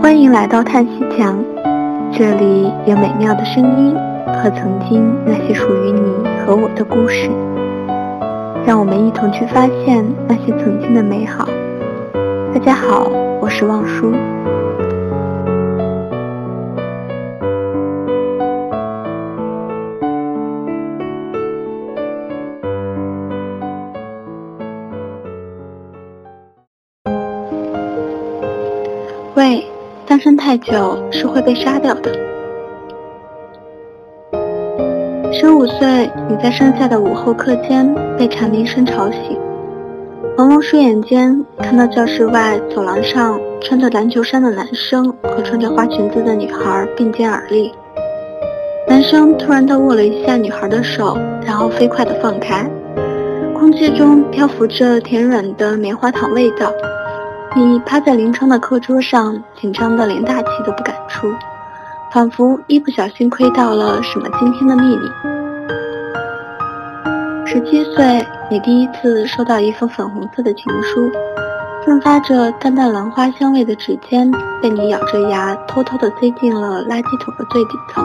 欢迎来到叹息墙，这里有美妙的声音和曾经那些属于你和我的故事，让我们一同去发现那些曾经的美好。大家好，我是望舒。喂。单身太久是会被杀掉的。十五岁，你在盛夏的午后课间被蝉鸣声吵醒，朦胧睡眼间看到教室外走廊上穿着篮球衫的男生和穿着花裙子的女孩并肩而立。男生突然地握了一下女孩的手，然后飞快地放开，空气中漂浮着甜软的棉花糖味道。你趴在临窗的课桌上，紧张的连大气都不敢出，仿佛一不小心窥到了什么惊天的秘密。十七岁，你第一次收到一封粉红色的情书，散发着淡淡兰花香味的纸笺被你咬着牙偷偷的塞进了垃圾桶的最底层。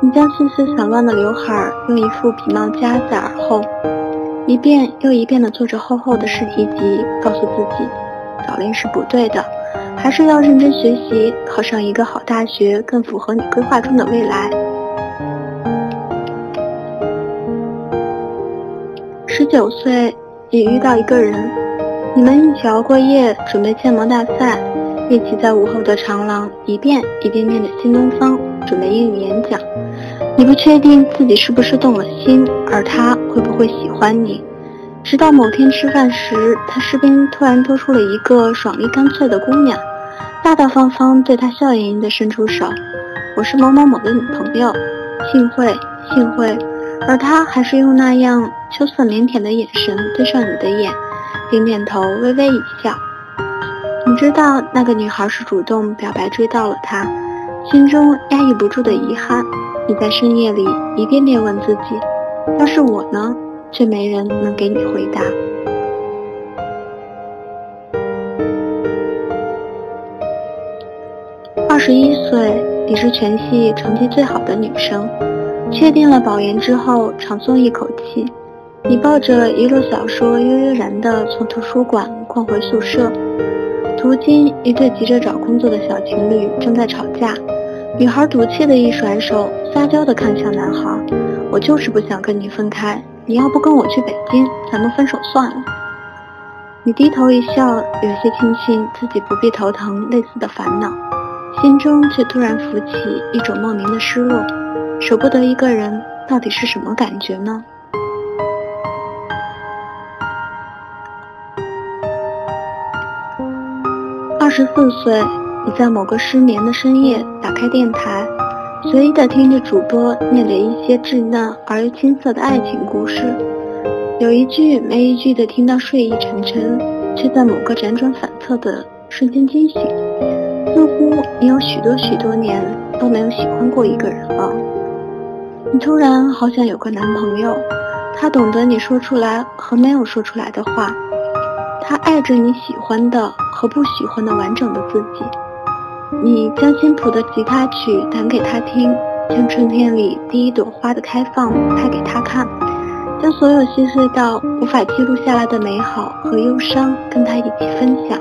你将细丝散乱的刘海用一副皮帽夹在耳后，一遍又一遍的做着厚厚的试题集，告诉自己。早恋是不对的，还是要认真学习，考上一个好大学，更符合你规划中的未来。十九岁，你遇到一个人，你们一起熬过夜，准备建模大赛，一起在午后的长廊一遍一遍念着新东方，准备英语演讲。你不确定自己是不是动了心，而他会不会喜欢你。直到某天吃饭时，他身边突然多出了一个爽利干脆的姑娘，大大方方对他笑盈盈地伸出手：“我是某某某的女朋友，幸会，幸会。”而他还是用那样羞涩腼腆的眼神对上你的眼，点点头，微微一笑。你知道那个女孩是主动表白追到了他，心中压抑不住的遗憾。你在深夜里一遍遍问自己：“要是我呢？”却没人能给你回答。二十一岁，你是全系成绩最好的女生，确定了保研之后，长松一口气。你抱着一摞小说，悠悠然地从图书馆逛回宿舍。途经一对急着找工作的小情侣正在吵架，女孩赌气的一甩手，撒娇的看向男孩：“我就是不想跟你分开。”你要不跟我去北京，咱们分手算了。你低头一笑，有些庆幸自己不必头疼类似的烦恼，心中却突然浮起一种莫名的失落。舍不得一个人，到底是什么感觉呢？二十四岁，你在某个失眠的深夜打开电台。随意的听着主播念着一些稚嫩而又青涩的爱情故事，有一句没一句的听到睡意沉沉，却在某个辗转反侧的瞬间惊醒，似乎你有许多许多年都没有喜欢过一个人了。你突然好想有个男朋友，他懂得你说出来和没有说出来的话，他爱着你喜欢的和不喜欢的完整的自己。你将新谱的吉他曲弹给他听，将春天里第一朵花的开放拍给他看，将所有细碎到无法记录下来的美好和忧伤跟他一起分享。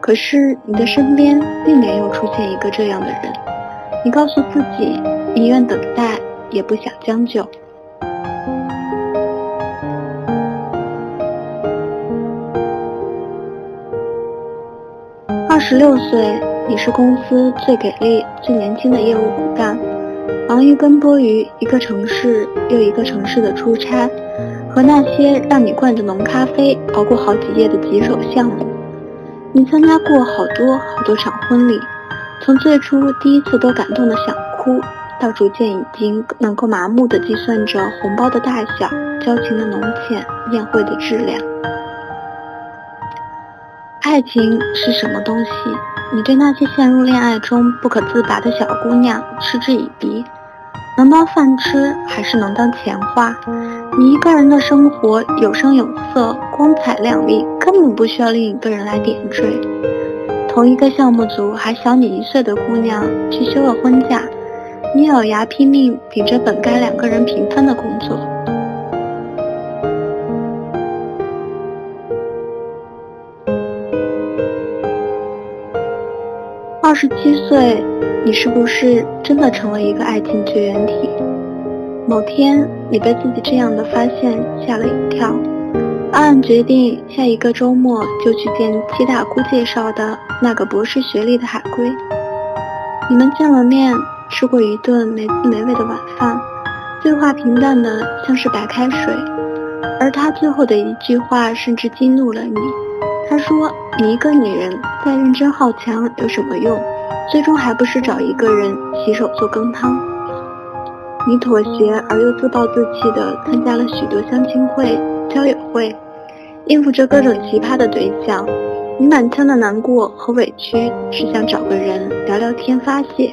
可是你的身边并没有出现一个这样的人，你告诉自己宁愿等待，也不想将就。二十六岁。你是公司最给力、最年轻的业务骨干，忙于奔波于一个城市又一个城市的出差，和那些让你灌着浓咖啡熬过好几夜的棘手项目。你参加过好多好多场婚礼，从最初第一次都感动的想哭，到逐渐已经能够麻木的计算着红包的大小、交情的浓浅、宴会的质量。爱情是什么东西？你对那些陷入恋爱中不可自拔的小姑娘嗤之以鼻，能当饭吃还是能当钱花？你一个人的生活有声有色、光彩亮丽，根本不需要另一个人来点缀。同一个项目组还小你一岁的姑娘去休了婚假，你咬牙拼命顶着本该两个人平分的工作。十七岁，你是不是真的成了一个爱情绝缘体？某天，你被自己这样的发现吓了一跳，暗暗决定下一个周末就去见七大姑介绍的那个博士学历的海归。你们见了面，吃过一顿没滋没味的晚饭，对话平淡的像是白开水，而他最后的一句话甚至激怒了你。说：“你一个女人再认真好强有什么用？最终还不是找一个人洗手做羹汤。”你妥协而又自暴自弃地参加了许多相亲会、交友会，应付着各种奇葩的对象。你满腔的难过和委屈，只想找个人聊聊天发泄。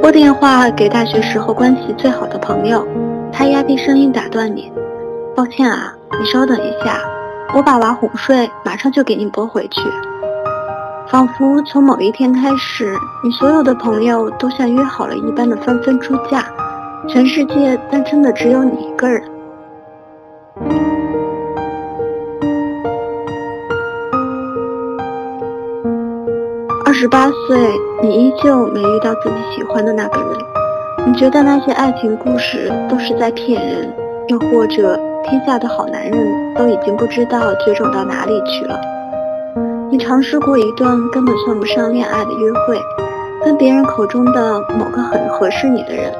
拨电话给大学时候关系最好的朋友，他压低声音打断你：“抱歉啊，你稍等一下。”我把娃哄睡，马上就给你拨回去。仿佛从某一天开始，你所有的朋友都像约好了一般的纷纷出嫁，全世界单身的只有你一个人。二十八岁，你依旧没遇到自己喜欢的那个人，你觉得那些爱情故事都是在骗人，又或者？天下的好男人都已经不知道绝种到哪里去了。你尝试过一段根本算不上恋爱的约会，跟别人口中的某个很合适你的人。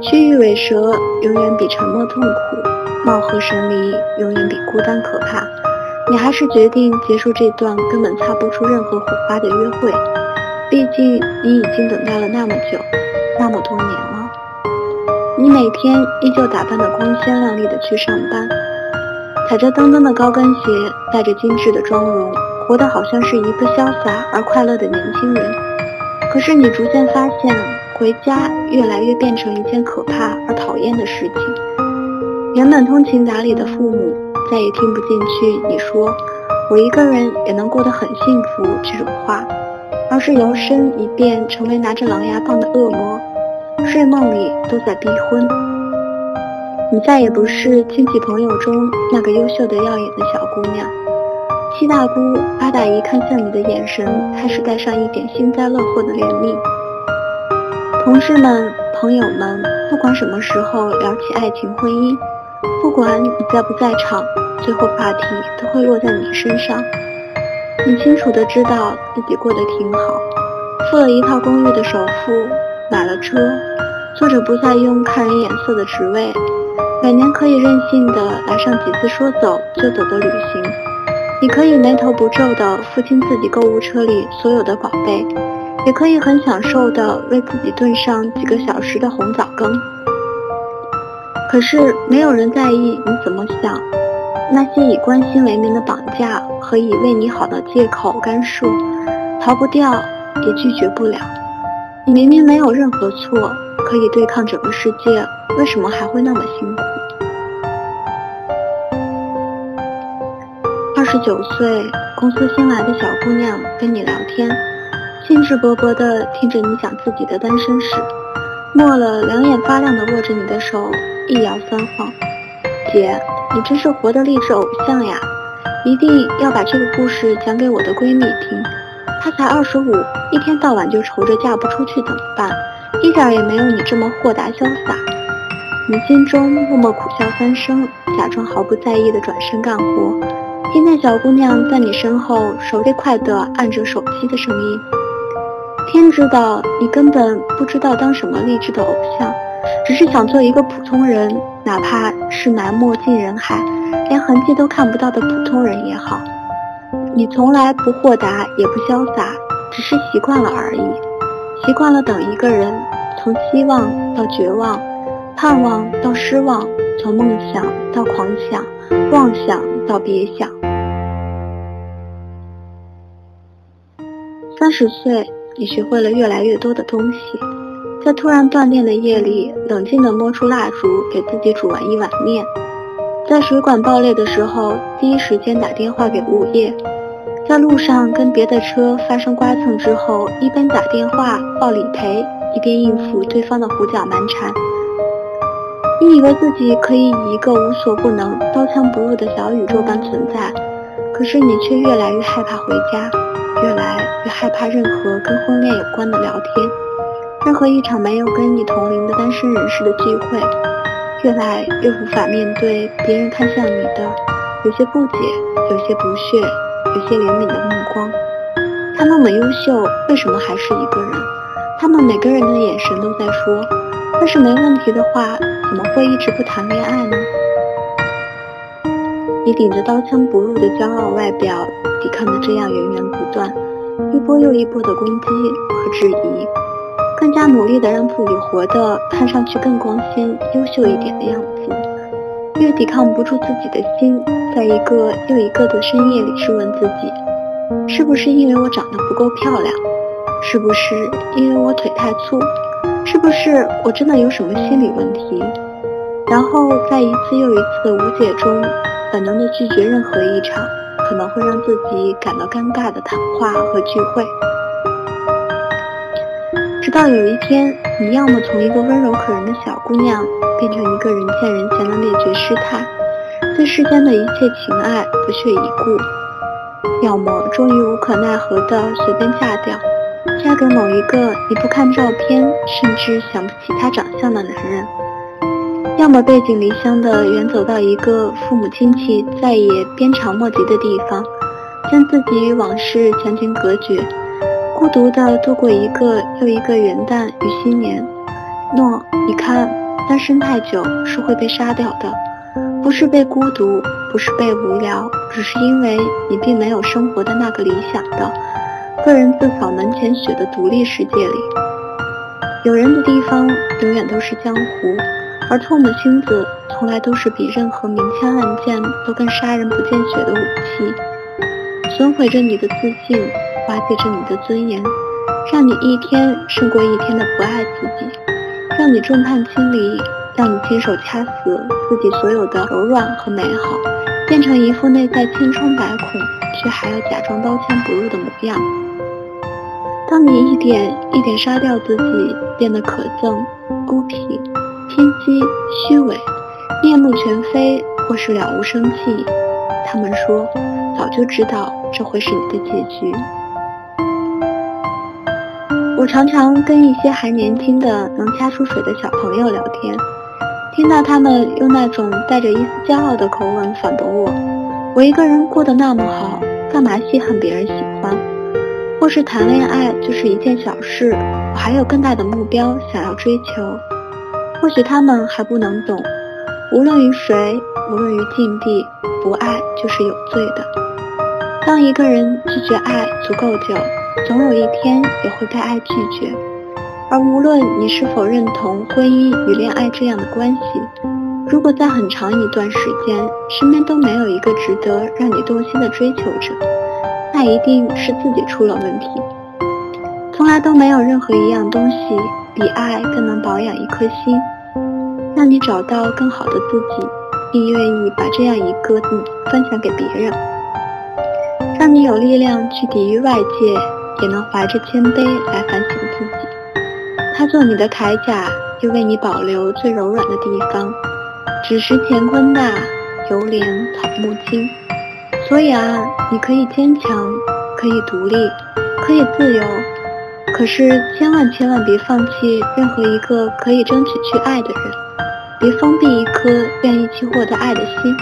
须臾尾蛇永远比沉默痛苦，貌合神离永远比孤单可怕。你还是决定结束这段根本擦不出任何火花的约会，毕竟你已经等待了那么久，那么多年。你每天依旧打扮得光鲜亮丽的去上班，踩着蹬蹬的高跟鞋，带着精致的妆容，活得好像是一个潇洒而快乐的年轻人。可是你逐渐发现，回家越来越变成一件可怕而讨厌的事情。原本通情达理的父母再也听不进去你说“我一个人也能过得很幸福”这种话，而是摇身一变成为拿着狼牙棒的恶魔。睡梦里都在逼婚，你再也不是亲戚朋友中那个优秀的耀眼的小姑娘。七大姑八大姨看向你的眼神开始带上一点幸灾乐祸的怜悯。同事们、朋友们，不管什么时候聊起爱情、婚姻，不管你在不在场，最后话题都会落在你身上。你清楚的知道自己过得挺好，付了一套公寓的首付。买了车，坐着不再用看人眼色的职位，每年可以任性的来上几次说走就走的旅行。你可以眉头不皱的付清自己购物车里所有的宝贝，也可以很享受的为自己炖上几个小时的红枣羹。可是没有人在意你怎么想，那些以关心为名的绑架和以为你好的借口干涉，逃不掉也拒绝不了。你明明没有任何错，可以对抗整个世界，为什么还会那么辛苦？二十九岁，公司新来的小姑娘跟你聊天，兴致勃勃地听着你讲自己的单身史，末了两眼发亮地握着你的手，一摇三晃。姐，你真是活的励志偶像呀！一定要把这个故事讲给我的闺蜜听。她才二十五，一天到晚就愁着嫁不出去怎么办？一点也没有你这么豁达潇洒。你心中默默苦笑三声，假装毫不在意的转身干活，听见小姑娘在你身后手飞快地按着手机的声音。天知道你根本不知道当什么励志的偶像，只是想做一个普通人，哪怕是埋没进人海，连痕迹都看不到的普通人也好。你从来不豁达，也不潇洒，只是习惯了而已。习惯了等一个人，从希望到绝望，盼望到失望，从梦想到狂想，妄想到别想。三十岁，你学会了越来越多的东西，在突然断电的夜里，冷静地摸出蜡烛，给自己煮完一碗面。在水管爆裂的时候，第一时间打电话给物业。在路上跟别的车发生刮蹭之后，一边打电话报理赔，一边应付对方的胡搅蛮缠。你以为自己可以以一个无所不能、刀枪不入的小宇宙般存在，可是你却越来越害怕回家，越来越害怕任何跟婚恋有关的聊天，任何一场没有跟你同龄的单身人士的聚会。越来越无法面对别人看向你的有些不解、有些不屑、有些怜悯的目光。他那么优秀，为什么还是一个人？他们每个人的眼神都在说：要是没问题的话，怎么会一直不谈恋爱呢？你顶着刀枪不入的骄傲外表，抵抗着这样源源不断、一波又一波的攻击和质疑。更加努力的让自己活得看上去更光鲜、优秀一点的样子，越抵抗不住自己的心，在一个又一个的深夜里质问自己：是不是因为我长得不够漂亮？是不是因为我腿太粗？是不是我真的有什么心理问题？然后在一次又一次的无解中，本能的拒绝任何一场可能会让自己感到尴尬的谈话和聚会。直到有一天，你要么从一个温柔可人的小姑娘，变成一个人见人嫌的灭绝师太，对世间的一切情爱不屑一顾；要么终于无可奈何的随便嫁掉，嫁给某一个你不看照片甚至想不起他长相的男人；要么背井离乡的远走到一个父母亲戚再也鞭长莫及的地方，将自己与往事强行隔绝。孤独地度过一个又一个元旦与新年。诺，你看，单身太久是会被杀掉的，不是被孤独，不是被无聊，只是因为你并没有生活在那个理想的个人自扫门前雪的独立世界里。有人的地方永远都是江湖，而痛的心子从来都是比任何明枪暗箭都更杀人不见血的武器，损毁着你的自信。瓦解着你的尊严，让你一天胜过一天的不爱自己，让你众叛亲离，让你亲手掐死自己所有的柔软和美好，变成一副内在千疮百孔却还要假装刀枪不入的模样。当你一点一点杀掉自己，变得可憎、孤僻、偏激、虚伪、面目全非，或是了无生气，他们说早就知道这会是你的结局。我常常跟一些还年轻的、能掐出水的小朋友聊天，听到他们用那种带着一丝骄傲的口吻反驳我：“我一个人过得那么好，干嘛稀罕别人喜欢？或是谈恋爱就是一件小事，我还有更大的目标想要追求。”或许他们还不能懂，无论于谁，无论于境地，不爱就是有罪的。当一个人拒绝爱足够久。总有一天也会被爱拒绝，而无论你是否认同婚姻与恋爱这样的关系，如果在很长一段时间身边都没有一个值得让你动心的追求者，那一定是自己出了问题。从来都没有任何一样东西比爱更能保养一颗心，让你找到更好的自己，并愿意把这样一个你分享给别人，让你有力量去抵御外界。也能怀着谦卑来反省自己。他做你的铠甲，又为你保留最柔软的地方。只识乾坤大，犹怜草木青。所以啊，你可以坚强，可以独立，可以自由。可是千万千万别放弃任何一个可以争取去爱的人，别封闭一颗愿意去获得爱的心，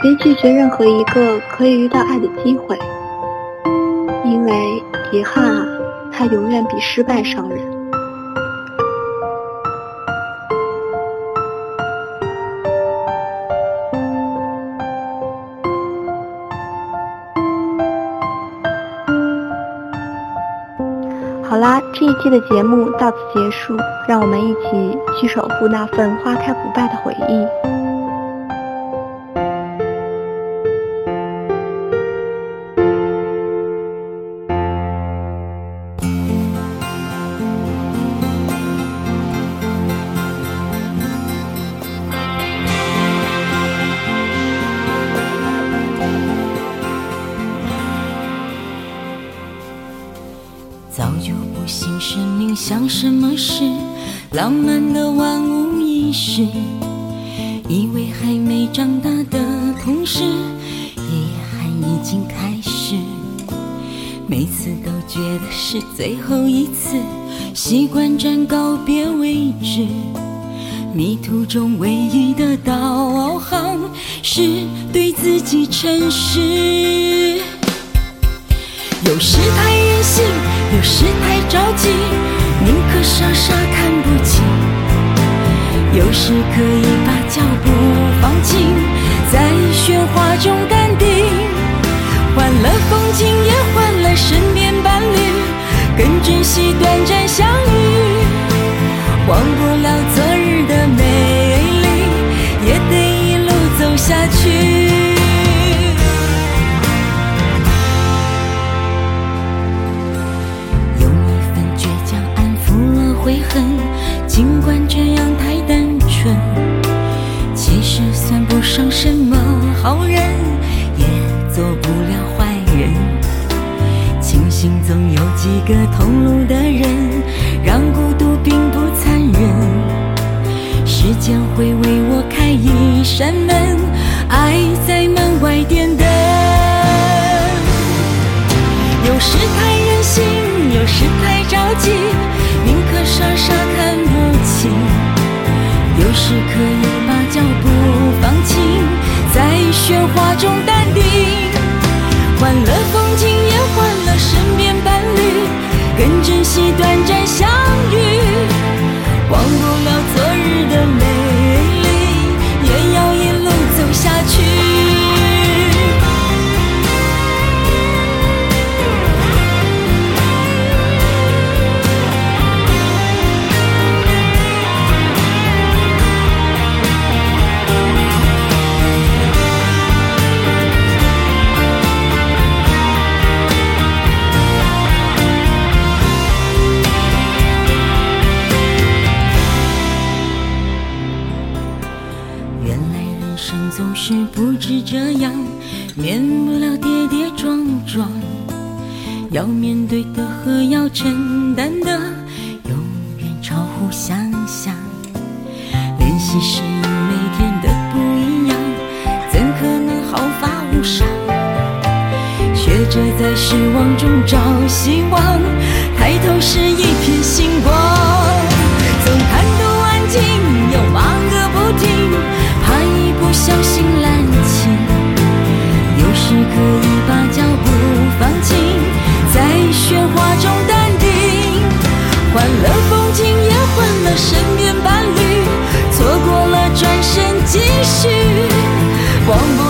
别拒绝任何一个可以遇到爱的机会。因为遗憾啊，它永远比失败伤人。好啦，这一期的节目到此结束，让我们一起去守护那份花开不败的回忆。浪漫的万无一失。以为还没长大的同时，遗憾已经开始。每次都觉得是最后一次，习惯站告别位置。迷途中唯一的导航是对自己诚实。有时太任性，有时太着急，傻傻看不清。有时可以把脚步放轻，在喧哗中淡定。换了风景，也换了身边伴侣，更珍惜短暂相个同路的人，让孤独并不残忍。时间会为我开一扇门，爱在门外点灯。有时太任性，有时太着急，宁可傻傻看不清。有时可以把脚步放轻，在喧哗中淡定。换了风景，身边伴侣，更珍惜短暂相遇。承担的永远超乎想象，练习适应每天的不一样，怎可能毫发无伤？学着在失望中找希望，抬头是一片星光，总看不安静，要忙个不停，怕一不小心滥情，有时可以。身边伴侣错过了转身继续忘不